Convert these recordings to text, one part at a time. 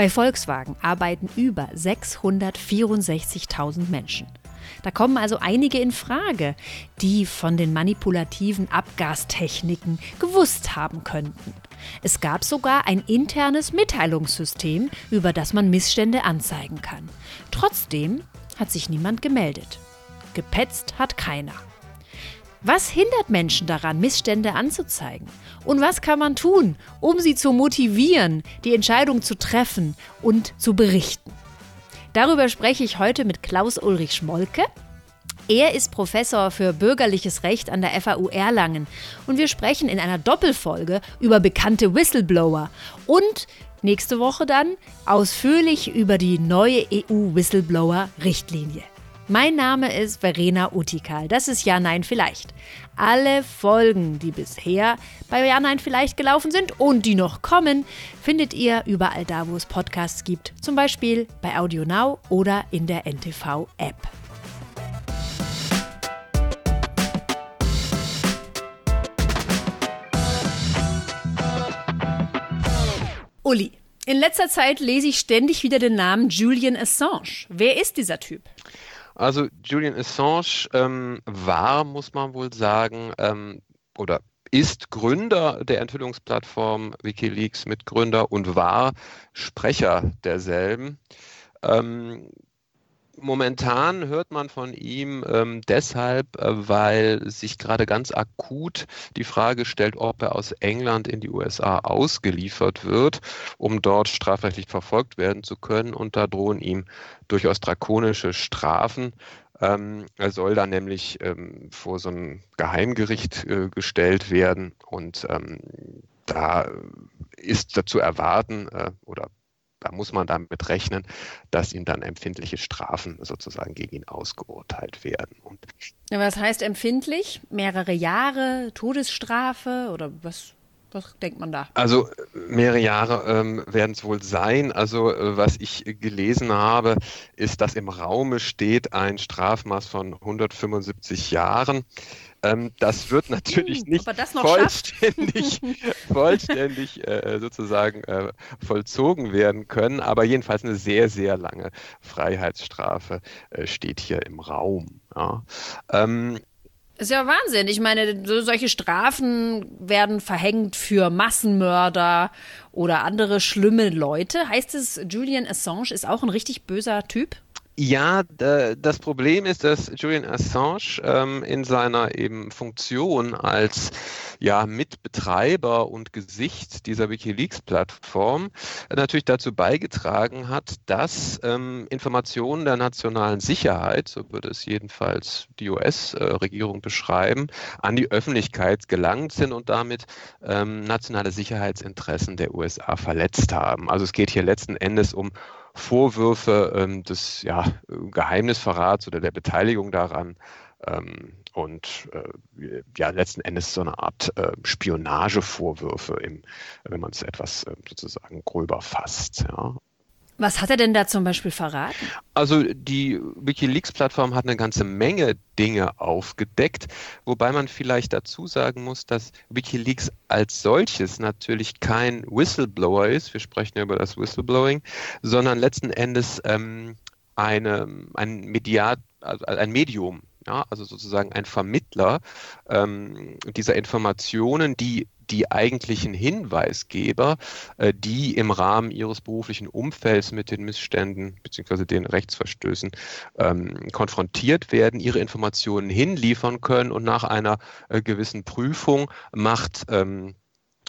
Bei Volkswagen arbeiten über 664.000 Menschen. Da kommen also einige in Frage, die von den manipulativen Abgastechniken gewusst haben könnten. Es gab sogar ein internes Mitteilungssystem, über das man Missstände anzeigen kann. Trotzdem hat sich niemand gemeldet. Gepetzt hat keiner. Was hindert Menschen daran, Missstände anzuzeigen? Und was kann man tun, um sie zu motivieren, die Entscheidung zu treffen und zu berichten? Darüber spreche ich heute mit Klaus Ulrich Schmolke. Er ist Professor für bürgerliches Recht an der FAU Erlangen und wir sprechen in einer Doppelfolge über bekannte Whistleblower und nächste Woche dann ausführlich über die neue EU-Whistleblower-Richtlinie. Mein Name ist Verena Utikal. Das ist Ja, Nein, Vielleicht. Alle Folgen, die bisher bei Ja, Nein, Vielleicht gelaufen sind und die noch kommen, findet ihr überall da, wo es Podcasts gibt. Zum Beispiel bei Audio Now oder in der NTV-App. Uli, in letzter Zeit lese ich ständig wieder den Namen Julian Assange. Wer ist dieser Typ? Also Julian Assange ähm, war, muss man wohl sagen, ähm, oder ist Gründer der Enthüllungsplattform Wikileaks, Mitgründer und war Sprecher derselben. Ähm, Momentan hört man von ihm ähm, deshalb, äh, weil sich gerade ganz akut die Frage stellt, ob er aus England in die USA ausgeliefert wird, um dort strafrechtlich verfolgt werden zu können. Und da drohen ihm durchaus drakonische Strafen. Ähm, er soll dann nämlich ähm, vor so ein Geheimgericht äh, gestellt werden und ähm, da ist zu erwarten äh, oder da muss man damit rechnen, dass ihm dann empfindliche Strafen sozusagen gegen ihn ausgeurteilt werden. Und was heißt empfindlich? Mehrere Jahre, Todesstrafe oder was? Was denkt man da? Also mehrere Jahre ähm, werden es wohl sein. Also äh, was ich gelesen habe, ist, dass im Raume steht ein Strafmaß von 175 Jahren. Ähm, das wird natürlich hm, nicht vollständig, vollständig äh, sozusagen äh, vollzogen werden können, aber jedenfalls eine sehr, sehr lange Freiheitsstrafe äh, steht hier im Raum. Ja. Ähm, ist ja Wahnsinn. Ich meine, so, solche Strafen werden verhängt für Massenmörder oder andere schlimme Leute. Heißt es, Julian Assange ist auch ein richtig böser Typ? Ja, das Problem ist, dass Julian Assange ähm, in seiner eben Funktion als ja, Mitbetreiber und Gesicht dieser WikiLeaks-Plattform natürlich dazu beigetragen hat, dass ähm, Informationen der nationalen Sicherheit, so würde es jedenfalls die US-Regierung beschreiben, an die Öffentlichkeit gelangt sind und damit ähm, nationale Sicherheitsinteressen der USA verletzt haben. Also es geht hier letzten Endes um Vorwürfe ähm, des ja, Geheimnisverrats oder der Beteiligung daran. Ähm, und äh, ja, letzten Endes so eine Art äh, Spionagevorwürfe, im, wenn man es etwas äh, sozusagen gröber fasst. Ja. Was hat er denn da zum Beispiel verraten? Also die Wikileaks-Plattform hat eine ganze Menge Dinge aufgedeckt, wobei man vielleicht dazu sagen muss, dass Wikileaks als solches natürlich kein Whistleblower ist, wir sprechen ja über das Whistleblowing, sondern letzten Endes ähm, eine, ein Mediat, also ein Medium, ja, also sozusagen ein Vermittler ähm, dieser Informationen, die die eigentlichen Hinweisgeber, äh, die im Rahmen ihres beruflichen Umfelds mit den Missständen bzw. den Rechtsverstößen ähm, konfrontiert werden, ihre Informationen hinliefern können und nach einer äh, gewissen Prüfung macht ähm,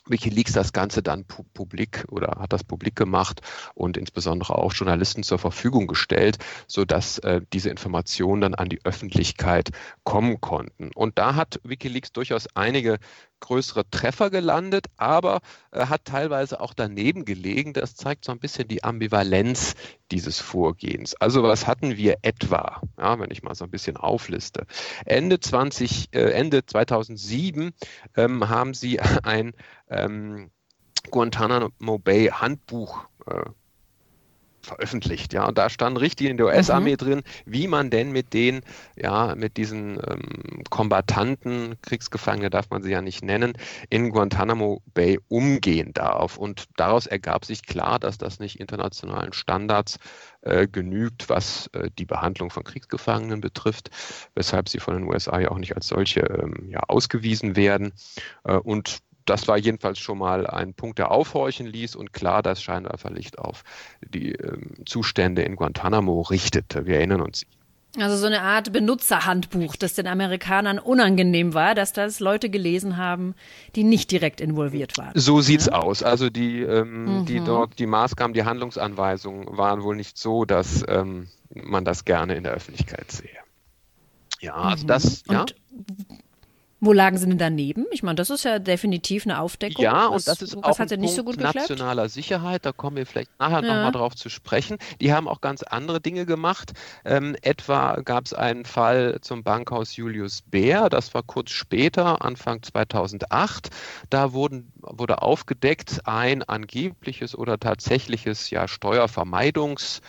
Wikileaks das Ganze dann publik oder hat das publik gemacht und insbesondere auch Journalisten zur Verfügung gestellt, sodass äh, diese Informationen dann an die Öffentlichkeit kommen konnten. Und da hat Wikileaks durchaus einige größere Treffer gelandet, aber äh, hat teilweise auch daneben gelegen. Das zeigt so ein bisschen die Ambivalenz dieses Vorgehens. Also was hatten wir etwa, ja, wenn ich mal so ein bisschen aufliste. Ende, 20, äh, Ende 2007 ähm, haben sie ein ähm, Guantanamo Bay Handbuch äh, veröffentlicht, ja. Und da standen Richtlinien der US-Armee mhm. drin, wie man denn mit den, ja, mit diesen ähm, Kombattanten, Kriegsgefangene darf man sie ja nicht nennen, in Guantanamo Bay umgehen darf. Und daraus ergab sich klar, dass das nicht internationalen Standards äh, genügt, was äh, die Behandlung von Kriegsgefangenen betrifft, weshalb sie von den USA ja auch nicht als solche ähm, ja, ausgewiesen werden. Äh, und das war jedenfalls schon mal ein Punkt, der aufhorchen ließ und klar das Scheinwerferlicht auf die ähm, Zustände in Guantanamo richtete. Wir erinnern uns. Also so eine Art Benutzerhandbuch, das den Amerikanern unangenehm war, dass das Leute gelesen haben, die nicht direkt involviert waren. So sieht's ja? aus. Also die, ähm, mhm. die dort die Maßgaben, die Handlungsanweisungen waren wohl nicht so, dass ähm, man das gerne in der Öffentlichkeit sehe. Ja, also mhm. das. Ja? Und wo lagen sie denn daneben? Ich meine, das ist ja definitiv eine Aufdeckung. Ja, was, und das ist auch ein Punkt so nationaler Sicherheit. Da kommen wir vielleicht nachher ja. nochmal drauf zu sprechen. Die haben auch ganz andere Dinge gemacht. Ähm, etwa gab es einen Fall zum Bankhaus Julius Bär. Das war kurz später, Anfang 2008. Da wurden, wurde aufgedeckt ein angebliches oder tatsächliches ja, Steuervermeidungs-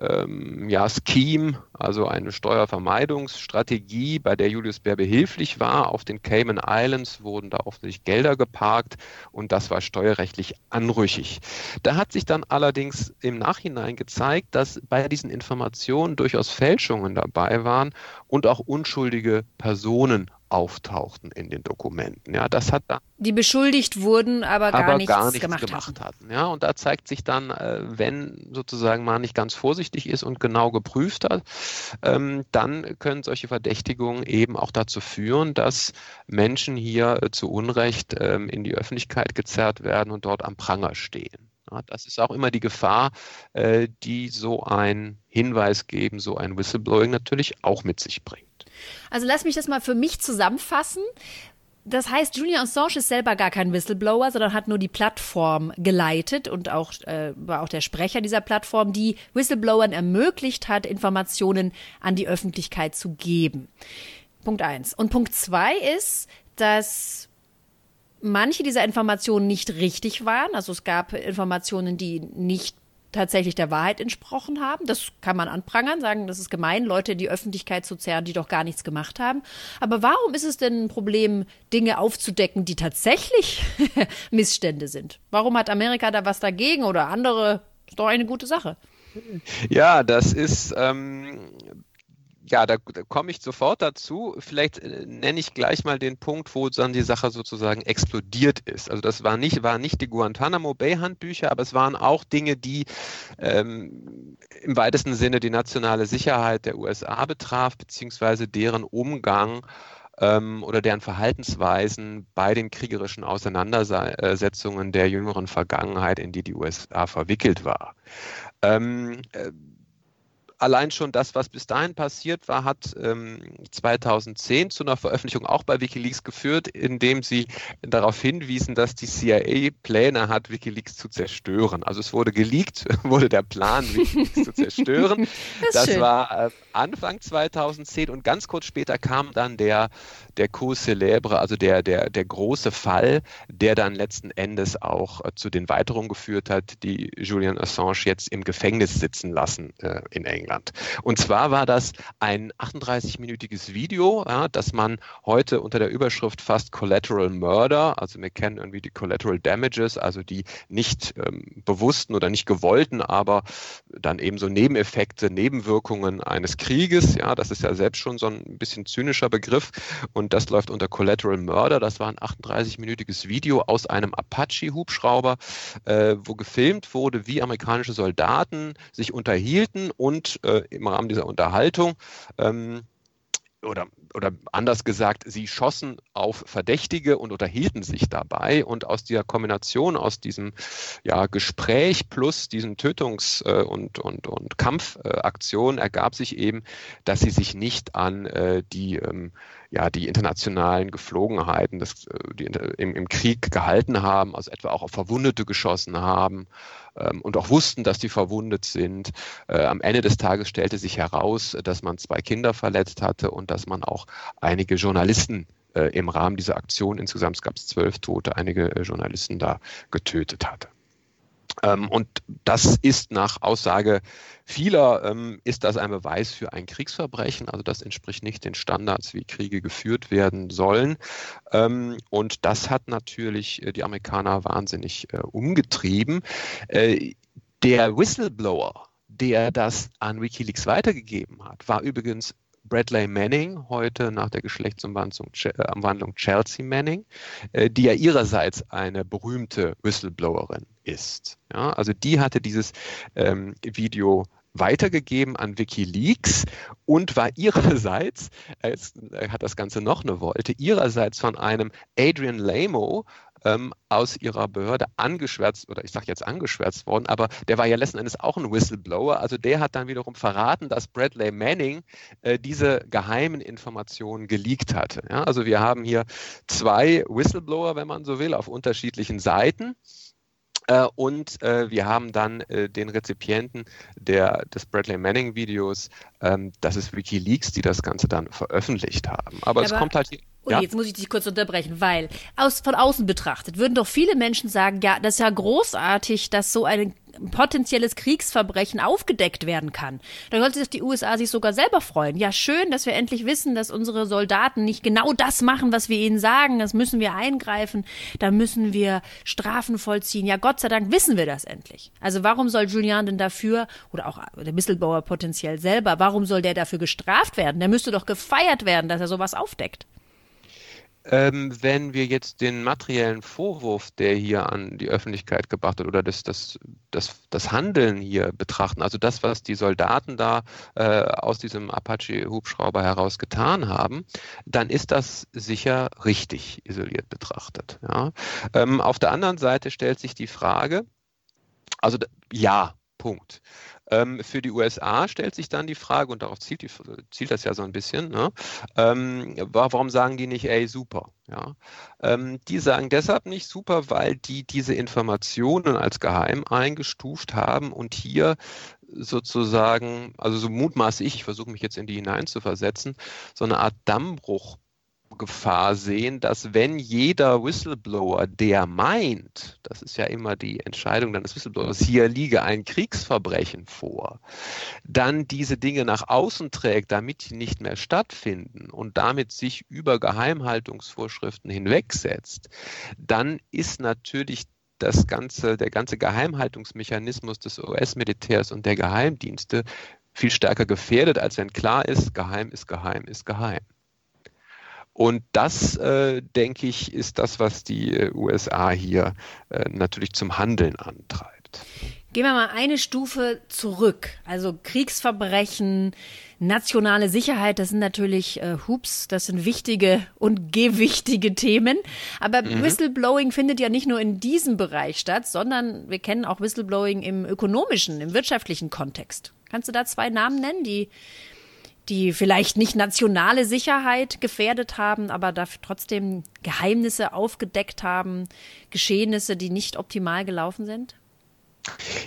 ähm, ja, Scheme, also eine Steuervermeidungsstrategie, bei der Julius Bär behilflich war. Auf den Cayman Islands wurden da offensichtlich Gelder geparkt und das war steuerrechtlich anrüchig. Da hat sich dann allerdings im Nachhinein gezeigt, dass bei diesen Informationen durchaus Fälschungen dabei waren und auch unschuldige Personen auftauchten in den Dokumenten. Ja, das hat dann die beschuldigt wurden, aber gar, aber nichts, gar nichts gemacht, gemacht hatten. Ja, und da zeigt sich dann, äh, wenn sozusagen man nicht ganz vorsichtig ist und genau geprüft hat, ähm, dann können solche Verdächtigungen eben auch dazu führen, dass Menschen hier äh, zu Unrecht ähm, in die Öffentlichkeit gezerrt werden und dort am Pranger stehen. Ja, das ist auch immer die Gefahr, äh, die so ein Hinweis geben, so ein Whistleblowing natürlich auch mit sich bringt. Also lass mich das mal für mich zusammenfassen. Das heißt, Julian Assange ist selber gar kein Whistleblower, sondern hat nur die Plattform geleitet und auch äh, war auch der Sprecher dieser Plattform, die Whistleblowern ermöglicht hat, Informationen an die Öffentlichkeit zu geben. Punkt eins. Und Punkt zwei ist, dass manche dieser Informationen nicht richtig waren. Also es gab Informationen, die nicht tatsächlich der Wahrheit entsprochen haben. Das kann man anprangern, sagen, das ist gemein, Leute in die Öffentlichkeit zu zerren, die doch gar nichts gemacht haben. Aber warum ist es denn ein Problem, Dinge aufzudecken, die tatsächlich Missstände sind? Warum hat Amerika da was dagegen oder andere? Ist doch eine gute Sache. Ja, das ist ähm, ja, da, da komme ich sofort dazu. Vielleicht äh, nenne ich gleich mal den Punkt, wo dann die Sache sozusagen explodiert ist. Also das war nicht, waren nicht die Guantanamo Bay Handbücher, aber es waren auch Dinge, die ähm, im weitesten Sinne die nationale Sicherheit der USA betraf, beziehungsweise deren Umgang ähm, oder deren Verhaltensweisen bei den kriegerischen Auseinandersetzungen der jüngeren Vergangenheit, in die die USA verwickelt war. Ähm, äh, allein schon das, was bis dahin passiert war, hat ähm, 2010 zu einer Veröffentlichung auch bei Wikileaks geführt, indem sie darauf hinwiesen, dass die CIA Pläne hat, Wikileaks zu zerstören. Also es wurde geleakt, wurde der Plan, Wikileaks zu zerstören. Das, das war äh, Anfang 2010 und ganz kurz später kam dann der, der Coup célèbre, also der, der, der große Fall, der dann letzten Endes auch äh, zu den Weiterungen geführt hat, die Julian Assange jetzt im Gefängnis sitzen lassen äh, in England. England. Und zwar war das ein 38-minütiges Video, ja, das man heute unter der Überschrift fast Collateral Murder, also wir kennen irgendwie die Collateral Damages, also die nicht ähm, bewussten oder nicht gewollten, aber dann eben so Nebeneffekte, Nebenwirkungen eines Krieges. Ja, das ist ja selbst schon so ein bisschen zynischer Begriff und das läuft unter Collateral Murder. Das war ein 38-minütiges Video aus einem Apache-Hubschrauber, äh, wo gefilmt wurde, wie amerikanische Soldaten sich unterhielten und äh, im Rahmen dieser Unterhaltung ähm, oder, oder anders gesagt, sie schossen auf Verdächtige und unterhielten sich dabei. Und aus dieser Kombination, aus diesem ja, Gespräch plus diesen Tötungs- äh, und, und, und Kampfaktionen ergab sich eben, dass sie sich nicht an äh, die ähm, ja, die internationalen Geflogenheiten des, äh, die im, im, Krieg gehalten haben, also etwa auch auf Verwundete geschossen haben ähm, und auch wussten, dass die verwundet sind. Äh, am Ende des Tages stellte sich heraus, dass man zwei Kinder verletzt hatte und dass man auch einige Journalisten äh, im Rahmen dieser Aktion, insgesamt gab es zwölf Tote, einige äh, Journalisten da getötet hatte. Ähm, und das ist nach Aussage vieler, ähm, ist das ein Beweis für ein Kriegsverbrechen. Also das entspricht nicht den Standards, wie Kriege geführt werden sollen. Ähm, und das hat natürlich äh, die Amerikaner wahnsinnig umgetrieben. Der Whistleblower, der das an Wikileaks weitergegeben hat, war übrigens Bradley Manning, heute nach der Geschlechtsumwandlung Chelsea Manning, die ja ihrerseits eine berühmte Whistleblowerin ist. Ja, also die hatte dieses ähm, Video weitergegeben an Wikileaks und war ihrerseits, es hat das Ganze noch eine Wolte, ihrerseits von einem Adrian Lamo ähm, aus ihrer Behörde angeschwärzt, oder ich sage jetzt angeschwärzt worden, aber der war ja letzten Endes auch ein Whistleblower. Also der hat dann wiederum verraten, dass Bradley Manning äh, diese geheimen Informationen geleakt hatte. Ja, also wir haben hier zwei Whistleblower, wenn man so will, auf unterschiedlichen Seiten. Äh, und äh, wir haben dann äh, den Rezipienten der, des Bradley Manning Videos, ähm, das ist Wikileaks, die das Ganze dann veröffentlicht haben. Aber, Aber es kommt halt. Ui, ja? jetzt muss ich dich kurz unterbrechen, weil aus, von außen betrachtet würden doch viele Menschen sagen, ja, das ist ja großartig, dass so ein potenzielles Kriegsverbrechen aufgedeckt werden kann. Da sollte sich die USA sich sogar selber freuen. Ja, schön, dass wir endlich wissen, dass unsere Soldaten nicht genau das machen, was wir ihnen sagen. Das müssen wir eingreifen. Da müssen wir Strafen vollziehen. Ja, Gott sei Dank wissen wir das endlich. Also warum soll Julian denn dafür, oder auch der Whistleblower potenziell selber, warum soll der dafür gestraft werden? Der müsste doch gefeiert werden, dass er sowas aufdeckt. Ähm, wenn wir jetzt den materiellen Vorwurf, der hier an die Öffentlichkeit gebracht wird, oder das, das, das, das Handeln hier betrachten, also das, was die Soldaten da äh, aus diesem Apache-Hubschrauber heraus getan haben, dann ist das sicher richtig isoliert betrachtet. Ja? Ähm, auf der anderen Seite stellt sich die Frage, also ja, Punkt. Ähm, für die USA stellt sich dann die Frage, und darauf zielt, die, zielt das ja so ein bisschen, ne? ähm, warum sagen die nicht, ey, super? Ja? Ähm, die sagen deshalb nicht super, weil die diese Informationen als geheim eingestuft haben und hier sozusagen, also so mutmaße ich, ich versuche mich jetzt in die hineinzuversetzen, so eine Art Dammbruch Gefahr sehen, dass wenn jeder Whistleblower, der meint, das ist ja immer die Entscheidung dann des Whistleblowers, hier liege ein Kriegsverbrechen vor, dann diese Dinge nach außen trägt, damit die nicht mehr stattfinden und damit sich über Geheimhaltungsvorschriften hinwegsetzt, dann ist natürlich das ganze, der ganze Geheimhaltungsmechanismus des US-Militärs und der Geheimdienste viel stärker gefährdet, als wenn klar ist, geheim ist geheim ist geheim. Und das, äh, denke ich, ist das, was die äh, USA hier äh, natürlich zum Handeln antreibt. Gehen wir mal eine Stufe zurück. Also Kriegsverbrechen, nationale Sicherheit, das sind natürlich äh, Hups, das sind wichtige und gewichtige Themen. Aber mhm. Whistleblowing findet ja nicht nur in diesem Bereich statt, sondern wir kennen auch Whistleblowing im ökonomischen, im wirtschaftlichen Kontext. Kannst du da zwei Namen nennen, die die vielleicht nicht nationale Sicherheit gefährdet haben, aber dafür trotzdem Geheimnisse aufgedeckt haben, Geschehnisse, die nicht optimal gelaufen sind?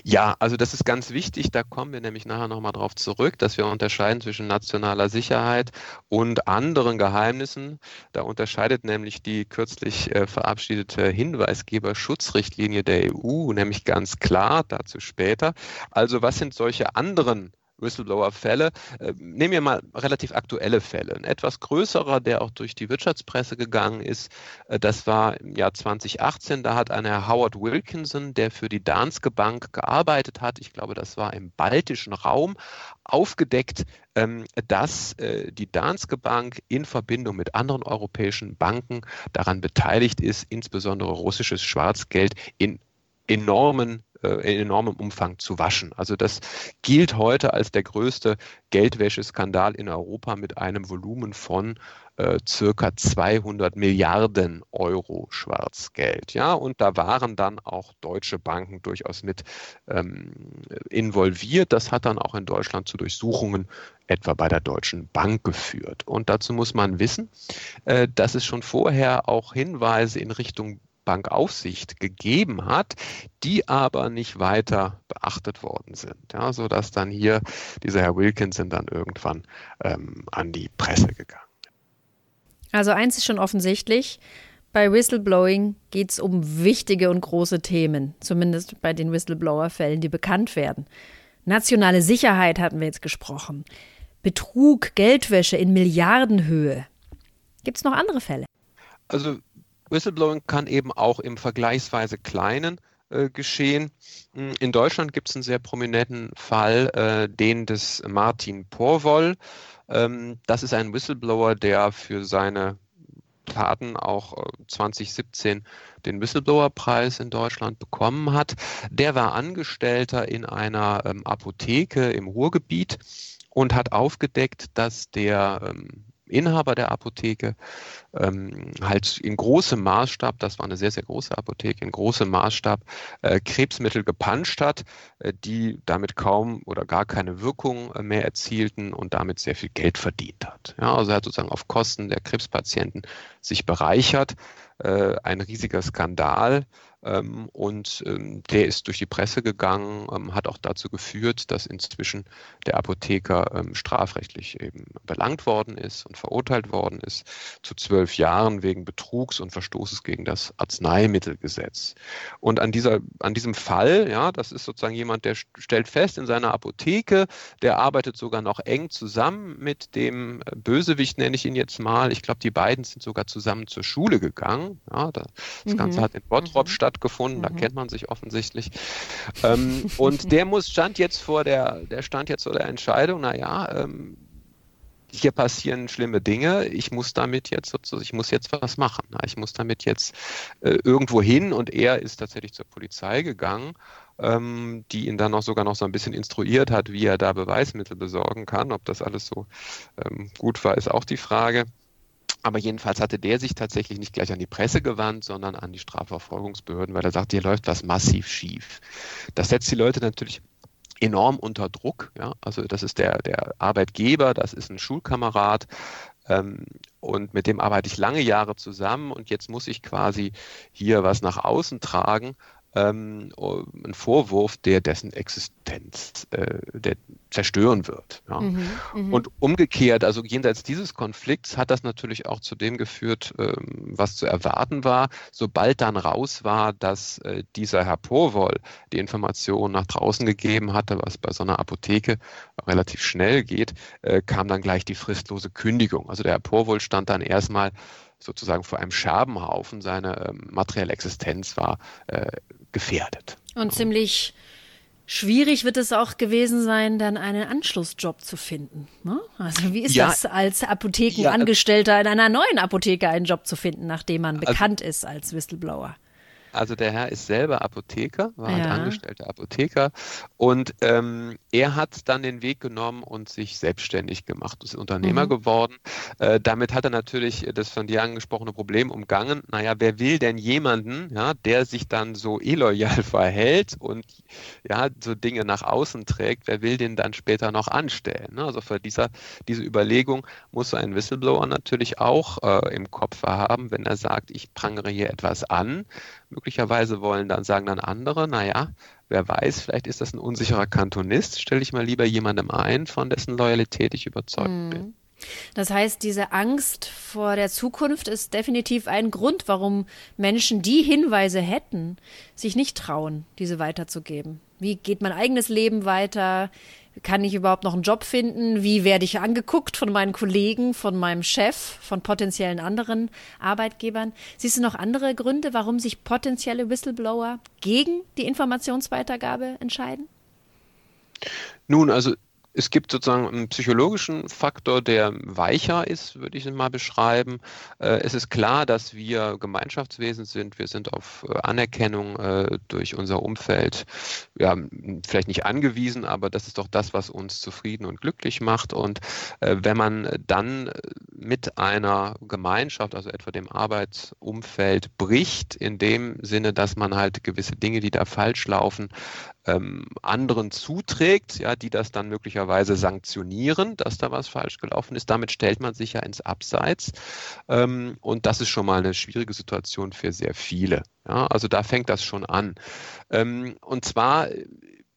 Ja, also das ist ganz wichtig. Da kommen wir nämlich nachher nochmal drauf zurück, dass wir unterscheiden zwischen nationaler Sicherheit und anderen Geheimnissen. Da unterscheidet nämlich die kürzlich äh, verabschiedete Hinweisgeberschutzrichtlinie der EU nämlich ganz klar, dazu später. Also was sind solche anderen Whistleblower-Fälle. Äh, nehmen wir mal relativ aktuelle Fälle. Ein etwas größerer, der auch durch die Wirtschaftspresse gegangen ist, äh, das war im Jahr 2018. Da hat ein Herr Howard Wilkinson, der für die Danske Bank gearbeitet hat, ich glaube, das war im baltischen Raum, aufgedeckt, ähm, dass äh, die Danske Bank in Verbindung mit anderen europäischen Banken daran beteiligt ist, insbesondere russisches Schwarzgeld in enormen in enormem Umfang zu waschen. Also das gilt heute als der größte Geldwäscheskandal in Europa mit einem Volumen von äh, circa 200 Milliarden Euro Schwarzgeld. Ja, und da waren dann auch deutsche Banken durchaus mit ähm, involviert. Das hat dann auch in Deutschland zu Durchsuchungen etwa bei der Deutschen Bank geführt. Und dazu muss man wissen, äh, dass es schon vorher auch Hinweise in Richtung Bankaufsicht gegeben hat, die aber nicht weiter beachtet worden sind, ja, sodass dann hier dieser Herr Wilkinson dann irgendwann ähm, an die Presse gegangen ist. Also eins ist schon offensichtlich, Bei Whistleblowing geht es um wichtige und große Themen, zumindest bei den Whistleblower-Fällen, die bekannt werden. Nationale Sicherheit hatten wir jetzt gesprochen. Betrug, Geldwäsche in Milliardenhöhe. Gibt es noch andere Fälle? Also Whistleblowing kann eben auch im vergleichsweise kleinen äh, geschehen. Hm, in Deutschland gibt es einen sehr prominenten Fall, äh, den des Martin Porwoll. Ähm, das ist ein Whistleblower, der für seine Taten auch 2017 äh, den Whistleblower-Preis in Deutschland bekommen hat. Der war Angestellter in einer ähm, Apotheke im Ruhrgebiet und hat aufgedeckt, dass der ähm, Inhaber der Apotheke ähm, halt in großem Maßstab, das war eine sehr, sehr große Apotheke, in großem Maßstab äh, Krebsmittel gepanscht hat, äh, die damit kaum oder gar keine Wirkung äh, mehr erzielten und damit sehr viel Geld verdient hat. Ja, also er hat sozusagen auf Kosten der Krebspatienten sich bereichert. Äh, ein riesiger Skandal. Ähm, und ähm, der ist durch die Presse gegangen, ähm, hat auch dazu geführt, dass inzwischen der Apotheker strafrechtlich eben belangt worden ist und verurteilt worden ist zu zwölf Jahren wegen Betrugs und Verstoßes gegen das Arzneimittelgesetz. Und an, dieser, an diesem Fall, ja, das ist sozusagen jemand, der stellt fest in seiner Apotheke, der arbeitet sogar noch eng zusammen mit dem äh, Bösewicht, nenne ich ihn jetzt mal. Ich glaube, die beiden sind sogar zusammen zur Schule gegangen. Ja, das mhm. Ganze hat in Bottrop mhm. stattgefunden, da mhm. kennt man sich offensichtlich. Ähm, und der muss stand jetzt vor der, der stand jetzt vor der Entscheidung, naja, ähm, hier passieren schlimme Dinge, ich muss damit jetzt sozusagen, ich muss jetzt was machen. Ich muss damit jetzt äh, irgendwo hin und er ist tatsächlich zur Polizei gegangen, ähm, die ihn dann auch sogar noch so ein bisschen instruiert hat, wie er da Beweismittel besorgen kann. Ob das alles so ähm, gut war, ist auch die Frage. Aber jedenfalls hatte der sich tatsächlich nicht gleich an die Presse gewandt, sondern an die Strafverfolgungsbehörden, weil er sagt, hier läuft was massiv schief. Das setzt die Leute natürlich enorm unter Druck. Ja? Also das ist der, der Arbeitgeber, das ist ein Schulkamerad, ähm, und mit dem arbeite ich lange Jahre zusammen und jetzt muss ich quasi hier was nach außen tragen ähm, ein Vorwurf, der dessen Existenz äh, der zerstören wird. Ja. Mhm, mhm, und umgekehrt, also jenseits dieses Konflikts hat das natürlich auch zu dem geführt, ähm, was zu erwarten war. Sobald dann raus war, dass äh, dieser Herr Porwoll die Information nach draußen gegeben hatte, was bei so einer Apotheke relativ schnell geht, äh, kam dann gleich die fristlose Kündigung. Also der Herr Porwoll stand dann erstmal sozusagen vor einem Scherbenhaufen. Seine ähm, materielle Existenz war äh, gefährdet. Und ziemlich schwierig wird es auch gewesen sein, dann einen Anschlussjob zu finden. Ne? Also wie ist ja, das als Apothekenangestellter ja, in einer neuen Apotheke einen Job zu finden, nachdem man also bekannt ist als Whistleblower? Also der Herr ist selber Apotheker, war halt ja. halt angestellter Apotheker und ähm, er hat dann den Weg genommen und sich selbstständig gemacht, ist Unternehmer mhm. geworden. Äh, damit hat er natürlich das von dir angesprochene Problem umgangen. Naja, wer will denn jemanden, ja, der sich dann so illoyal verhält und ja, so Dinge nach außen trägt, wer will den dann später noch anstellen? Ne? Also für dieser, diese Überlegung muss so ein Whistleblower natürlich auch äh, im Kopf haben, wenn er sagt, ich prangere hier etwas an Möglicherweise wollen dann, sagen dann andere, naja, wer weiß, vielleicht ist das ein unsicherer Kantonist, stelle ich mal lieber jemandem ein, von dessen Loyalität ich überzeugt hm. bin. Das heißt, diese Angst vor der Zukunft ist definitiv ein Grund, warum Menschen, die Hinweise hätten, sich nicht trauen, diese weiterzugeben. Wie geht mein eigenes Leben weiter? Kann ich überhaupt noch einen Job finden? Wie werde ich angeguckt von meinen Kollegen, von meinem Chef, von potenziellen anderen Arbeitgebern? Siehst du noch andere Gründe, warum sich potenzielle Whistleblower gegen die Informationsweitergabe entscheiden? Nun, also es gibt sozusagen einen psychologischen Faktor, der weicher ist, würde ich mal beschreiben. Äh, es ist klar, dass wir Gemeinschaftswesen sind. Wir sind auf äh, Anerkennung äh, durch unser Umfeld, ja, vielleicht nicht angewiesen, aber das ist doch das, was uns zufrieden und glücklich macht. Und wenn man dann mit einer Gemeinschaft, also etwa dem Arbeitsumfeld, bricht, in dem Sinne, dass man halt gewisse Dinge, die da falsch laufen, ähm, anderen zuträgt, ja, die das dann möglicherweise sanktionieren, dass da was falsch gelaufen ist. Damit stellt man sich ja ins Abseits. Ähm, und das ist schon mal eine schwierige Situation für sehr viele. Ja, also da fängt das schon an. Ähm, und zwar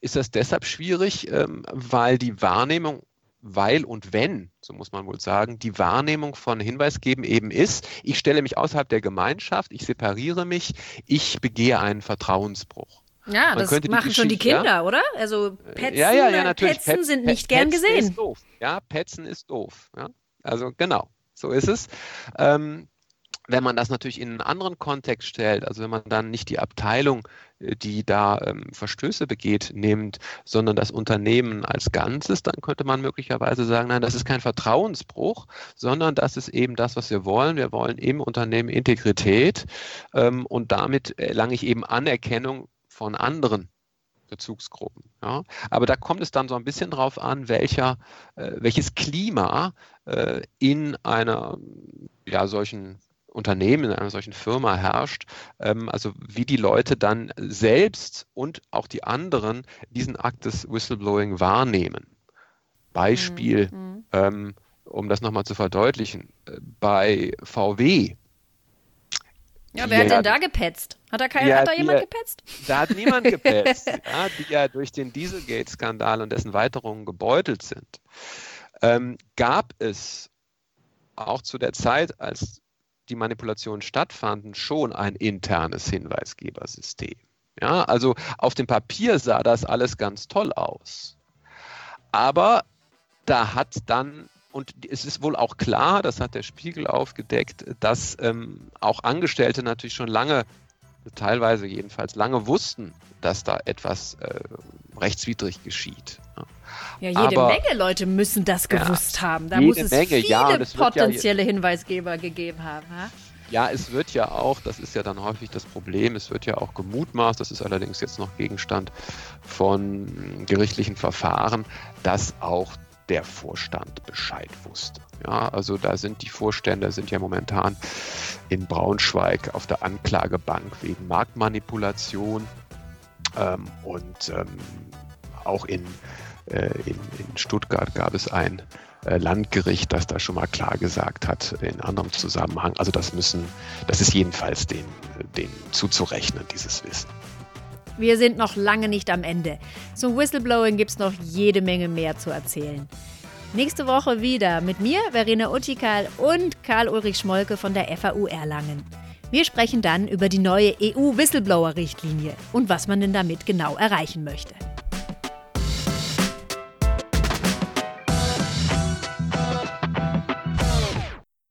ist das deshalb schwierig, ähm, weil die Wahrnehmung weil und wenn, so muss man wohl sagen, die Wahrnehmung von Hinweisgeben eben ist, ich stelle mich außerhalb der Gemeinschaft, ich separiere mich, ich begehe einen Vertrauensbruch. Ja, man das machen die schon die Kinder, ja, oder? Also Petzen, ja, ja, ja, natürlich. Petzen Pet, sind nicht Pet, gern Petzen gesehen. Ist doof. Ja, Petzen ist doof. Ja? Also genau, so ist es. Ähm, wenn man das natürlich in einen anderen Kontext stellt, also wenn man dann nicht die Abteilung, äh, die da ähm, Verstöße begeht, nimmt, sondern das Unternehmen als Ganzes, dann könnte man möglicherweise sagen, nein, das ist kein Vertrauensbruch, sondern das ist eben das, was wir wollen. Wir wollen im Unternehmen Integrität ähm, und damit erlange ich eben Anerkennung von anderen Bezugsgruppen. Ja. Aber da kommt es dann so ein bisschen drauf an, welcher, äh, welches Klima äh, in einer ja, solchen Unternehmen, in einer solchen Firma herrscht, ähm, also wie die Leute dann selbst und auch die anderen diesen Akt des Whistleblowing wahrnehmen. Beispiel, mhm. ähm, um das nochmal zu verdeutlichen, äh, bei VW. Ja, wer hat denn da gepetzt? Hat da, kein, ja, hat da jemand die, gepetzt? Da hat niemand gepetzt, ja, die ja durch den Dieselgate-Skandal und dessen Weiterungen gebeutelt sind. Ähm, gab es auch zu der Zeit, als die Manipulationen stattfanden, schon ein internes Hinweisgebersystem. Ja, also auf dem Papier sah das alles ganz toll aus. Aber da hat dann, und es ist wohl auch klar, das hat der Spiegel aufgedeckt, dass ähm, auch Angestellte natürlich schon lange, teilweise jedenfalls lange wussten, dass da etwas äh, rechtswidrig geschieht. Ja, jede Aber, Menge Leute müssen das gewusst ja, haben. Da muss es Menge, viele ja, potenzielle ja, Hinweisgeber gegeben haben. Ha? Ja, es wird ja auch, das ist ja dann häufig das Problem, es wird ja auch gemutmaßt, das ist allerdings jetzt noch Gegenstand von gerichtlichen Verfahren, dass auch der Vorstand Bescheid wusste. Ja, also da sind die Vorstände sind ja momentan in Braunschweig auf der Anklagebank wegen Marktmanipulation ähm, und ähm, auch in äh, in, in Stuttgart gab es ein äh, Landgericht, das da schon mal klar gesagt hat, in anderem Zusammenhang. Also das müssen, das ist jedenfalls denen, denen zuzurechnen, dieses Wissen. Wir sind noch lange nicht am Ende. Zum Whistleblowing gibt es noch jede Menge mehr zu erzählen. Nächste Woche wieder mit mir, Verena Utikal und Karl-Ulrich Schmolke von der FAU Erlangen. Wir sprechen dann über die neue EU-Whistleblower-Richtlinie und was man denn damit genau erreichen möchte.